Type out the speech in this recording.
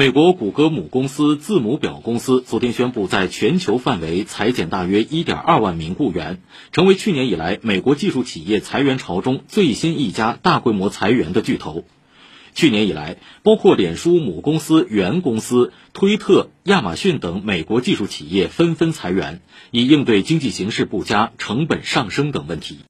美国谷歌母公司字母表公司昨天宣布在全球范围裁减大约1.2万名雇员，成为去年以来美国技术企业裁员潮中最新一家大规模裁员的巨头。去年以来，包括脸书母公司、原公司、推特、亚马逊等美国技术企业纷纷裁员，以应对经济形势不佳、成本上升等问题。